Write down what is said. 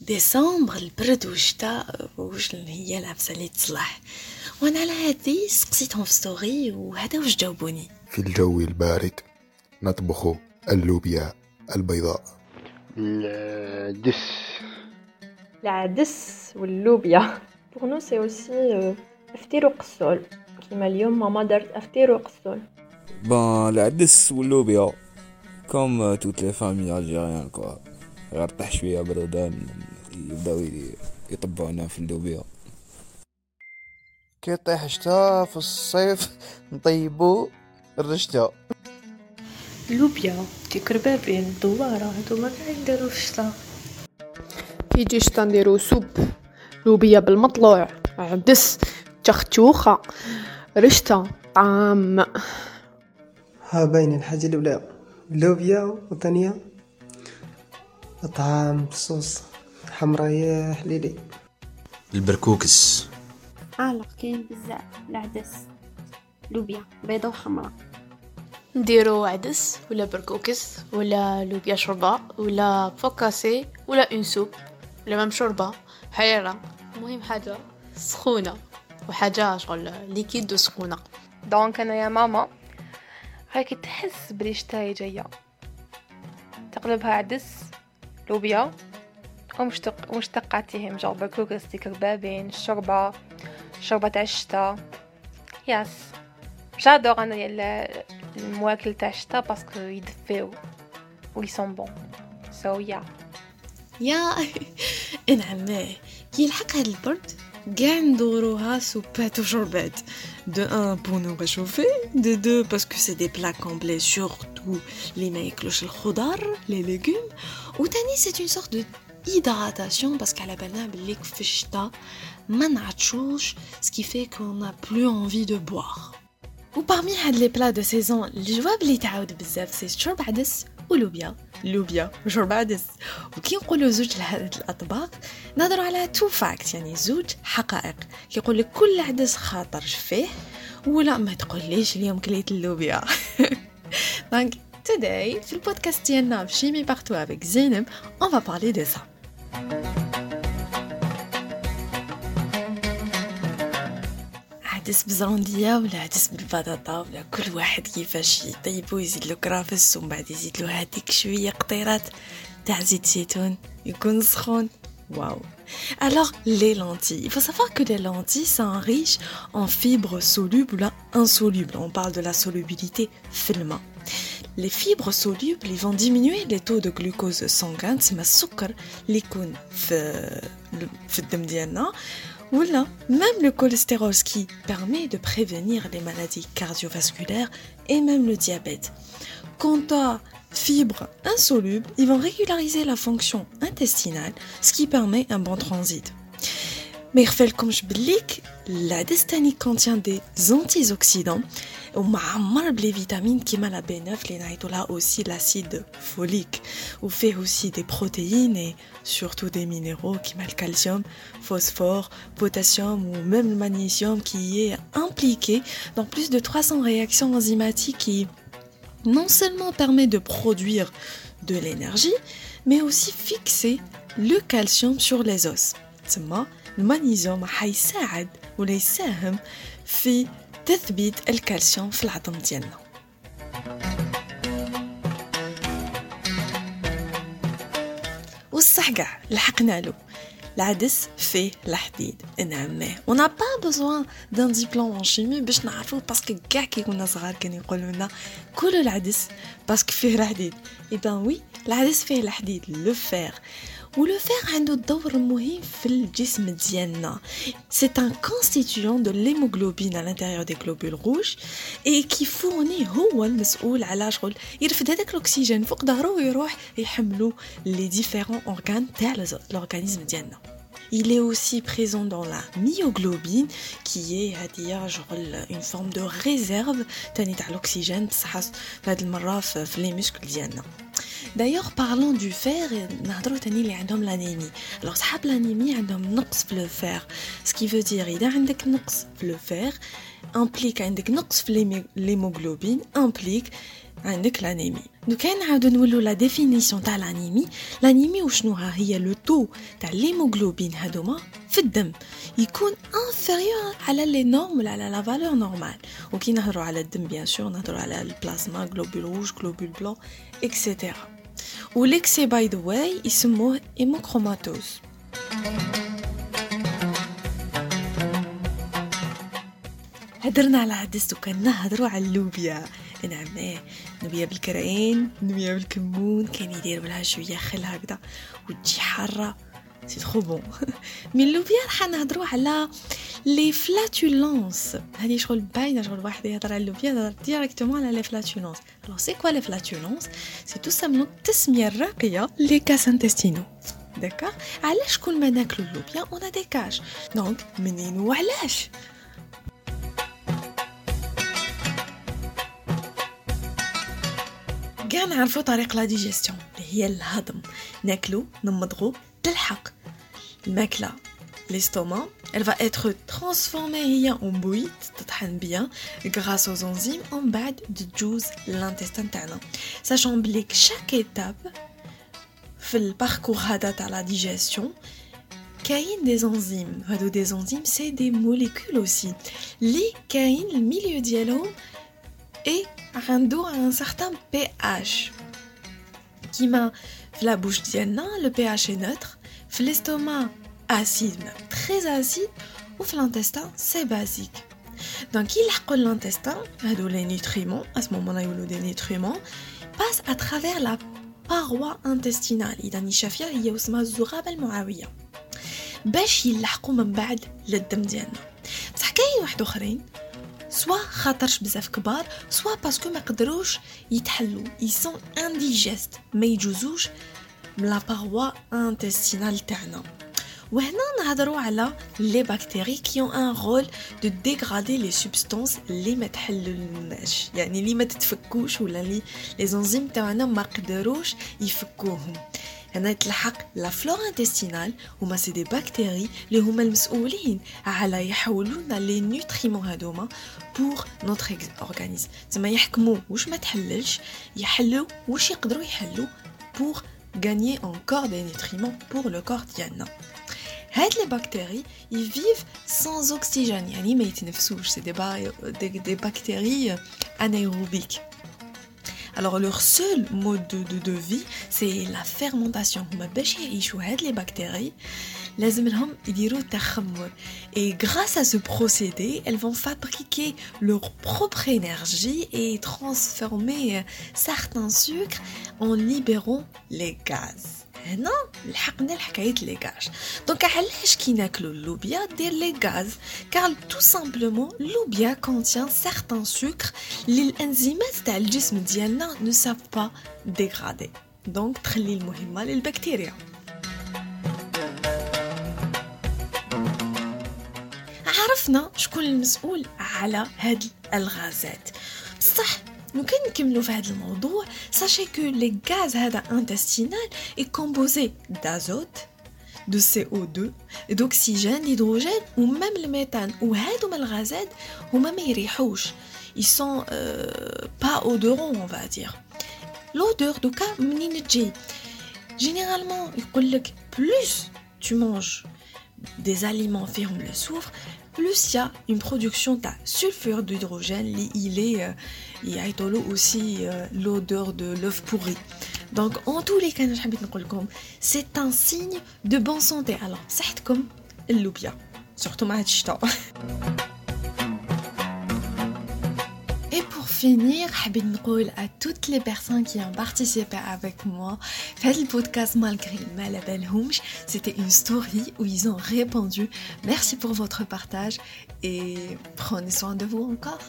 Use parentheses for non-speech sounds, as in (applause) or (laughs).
ديسمبر البرد والشتاء واش هي لابسة لي تصلح. وأنا على هادي سقسيتهم في ستوري وهذا واش جاوبوني. في الجو البارد نطبخ اللوبيا البيضاء. الدس العدس واللوبيا. بور نو سي اوسي افطير وقسول كيما اليوم ماما دارت افطير وقسول بون العدس واللوبيا كوم توت لي فامي الجيريان كوا غير طيح شوية برودان يبدأو يطبعونا في اللوبيا كي طيح شتا في الصيف نطيبو الرشتة لوبيا كي كربابين دوارة هادو ما كاع يديرو في الشتا. كي يجي شتا نديرو سوب لوبيا بالمطلوع. عدس تختوخة رشتة طعام. ها باين الحاجة الأولى. اللوبيا والثانية طعام بصوص حمراء حليلي. البركوكس. عالق كاين بزاف. العدس. لوبيا بيضة وحمراء نديرو عدس ولا بركوكس ولا لوبيا شوربة ولا فوكاسي ولا اون سوب ولا مام شوربة. حيرة. المهم حاجة سخونة وحاجة شغل ليكيد وسخونة دونك أنا يا ماما هاكي تحس بلي شتاي جاية. تقلبها عدس لوبيا ومشتق ومشتقاتهم جو بركوكس ديك ربابين الشوربة شوربة تاع الشتا. ياس. جادور أنا يلا المواكل تاع الشتا باسكو يدفيو و يسون بون سو يا يا نعم كي يلحق هاد البرد؟ Gendoroha soupette ou chorbet. De un, pour nous réchauffer. De deux, parce que c'est des plats complets, surtout les meiklosh le les légumes. Ou tani, c'est une sorte de hydratation parce qu'à la banane, l'ikfishta, manachouch, ce qui fait qu'on n'a plus envie de boire. Ou parmi les plats de saison, les jouables c'est ou loubia. لوبيا وشرب عدس وكي نقولوا زوج لهاد الأطباق نهضروا على تو فاكت يعني زوج حقائق. كيقول لك كل عدس خاطر فيه ولا ما تقوليش اليوم كليت اللوبيا. (laughs) دونك today في البودكاست ديالنا في شيمي بارتو افيك زينب va parler de ça. عدس بزروندية ولا عدس بالبطاطا ولا كل واحد كيفاش يطيبو يزيد له كرافس ومن بعد يزيد له هذيك شوية قطيرات تاع زيت زيتون يكون سخون Waouh. Alors, les lentilles. Il faut savoir que les lentilles sont riches en fibres solubles ou insolubles. On parle de la solubilité filma. Les fibres solubles ils vont diminuer les taux de glucose sanguin, c'est ma sucre اللي يكون في في الدم ديالنا ou là, même le cholestérol qui permet de prévenir les maladies cardiovasculaires et même le diabète. Quant à fibres insolubles, ils vont régulariser la fonction intestinale, ce qui permet un bon transit. Mais comme je la destanie contient des antioxydants ومعمر بلي vitamines qui la B9 les là aussi l'acide folique ou fait aussi des protéines et surtout des minéraux qui le calcium, phosphore, potassium ou même le magnésium qui est impliqué dans plus de 300 réactions enzymatiques qui non seulement permet de produire de l'énergie mais aussi fixer le calcium sur les os. Le magnésium حيساعد ولا يساهم في تثبيت الكالسيوم في العظم ديالنا. والصح كاع لحقنا له. العدس فيه الحديد. نعم on n'a pas besoin d'un diplôme en chimie باش نعرفو باسكو كاع كي كنا صغار كانوا يقولوا لنا كلوا العدس باسكو فيه الحديد. اي بان وي العدس فيه الحديد لو فير ولو فيغ عنده دور مهم في الجسم ديالنا. سي ان كونستيتيون دو ليموغلوبين على الانتيريور دي غلوبول روج اي كي فورني هو المسؤول على شغل يرفد هذاك الأكسجين فوق ظهره ويروح يحملو لي ديفيرون اورغان تاع لورغانيزم ديالنا. Il est aussi présent dans la myoglobine qui est une forme de réserve de l'oxygène في les muscles ديالنا. D'ailleurs, parlant du fer, نهضروا تاني اللي عندهم l'anémie. Alors, صحاب l'anémie عندهم نقص في le fer. Ce qui veut dire إذا عندك نقص في le fer implique عندك نقص في l'hémoglobine implique عندك l'anémie. دوكا نعاودو نولو لا ديفينيسيون تاع لانيمي لانيمي وشنوها هي لو تو تاع ليموغلوبين هادوما في الدم. يكون انفيريور على لي نورم ولا على لا فالور نورمال وكي نهضروا على الدم بيان سور نهضروا على البلازما غلوبول روج غلوبول بلون اكسيتيرا وليكسي باي ذا واي يسموه هيموكروماتوز هدرنا على عدس دوكا نهضروا على اللوبيا. نعم إيه نوبيا بالكرعين نوبيا بالكمون. كان يديروا لها شوية خل هكذا وتجي حارة. سي ترو بون من اللوبيا راح نهضروا على لي فلاتولونس هذه شغل باينة شغل واحد يهضر على اللوبيا يهضر ديريكتومون على لي فلاتولونس الوغ سي كوا لي فلاتولونس سي تو سامبلون التسميه الراقيه لي كاس انتستينو داكا علاش كل ما ناكلو اللوبيا اون دي كاش دونك منين وعلاش كاع نعرفو طريق لا ديجيستيون اللي هي الهضم ناكلو نمضغو تلحق الماكله l'estomac elle va être transformée هي en bouillie تطحن bien grâce aux enzymes en بعد تجوز l'intestin تاعنا sachant بليك chaque étape في الباركور هذا تاع لا ديجيستيون كاين دي انزيم هادو دي انزيم سي دي موليكول اوسي لي كاين الميليو ديالهم اي عنده ان سارتان بي اش كيما في لا بوش ديالنا لو بي اش اي نوتر في الاستوما اسيد تري اسيد وفي l'intestin سي بازيك دونك يلحقوا l'intestin هادو لي نيوتريمون à ce moment-là يولوا دي نيوتريمون باس à travers la paroi intestinale اذا الشافيه هي اسمها الزغابه المعويه باش يلحقوا من بعد للدم ديالنا بصح كاين واحد اخرين سوا خاطرش بزاف كبار سوا باسكو ما قدروش يتحلوا يسون انديجيست ما يجوزوش من لا باروا انتستينال تاعنا وهنا نهضروا على لي بكتيري كي اون ان رول دو ديغرادي لي سوبستانس اللي ما تحللناش يعني اللي ما تتفكوش ولا اللي لي زنزيم تاعنا ما قدروش يفكوهم هنا يتلحق لا فلور انتستينال هما سي دي بكتيري اللي هما المسؤولين على يحولوا لنا لي نوتريمون هادوما بور نوتر اورغانيزم زعما يحكموا واش ما تحللش يحلوا واش يقدروا يحلوا بور gagner encore des nutriments pour le corps ديالنا هاد لي بكتيري يفيف sans oxygène يعني ما يتنفسوش سي دي, دي, دي بكتيري انايروبيك Alors leur seul mode de, de, de vie c'est la fermentation هما باش يعيشوا هاد لي بكتيري لازم لهم يديروا تخمر et grâce à ce procédé elles vont fabriquer leur propre énergie et transformer certains sucres en libérant les gaz هنا؟ لحقنا لحكاية لي غاز. دونك علاش كي ناكلو اللوبيا دير لي غاز؟ كار تو سامبلومون اللوبيا كونتيان سيغتان سكر اللي الانزيمات تاع الجسم ديالنا نو ساف با ديغرادي دونك تخلي المهمة للبكتيريا. عرفنا شكون المسؤول على هاد الغازات. بصح لو كان نكملو في هذا الموضوع ساشي كو لي غاز هذا انتستينال اي كومبوزي دازوت دو سي او 2 دوكسيجين ديدروجين ومام الميتان وهادو الغازات هما ما يريحوش ils sont euh, pas odorants on va dire l'odeur دوكا منين تجي généralement يقول لك plus tu manges des aliments فيهم le soufre plus il y a une production de sulfure d'hydrogène, il est, euh, il y a aussi euh, l'odeur de l'œuf pourri. Donc en tous les cas, c'est un signe de bonne santé. Alors, c'est comme l'oubia, surtout ma (laughs) finir, je voudrais dire à toutes les personnes qui ont participé avec moi, faites le podcast malgré le Humsh. C'était une story où ils ont répondu. Merci pour votre partage et prenez soin de vous encore.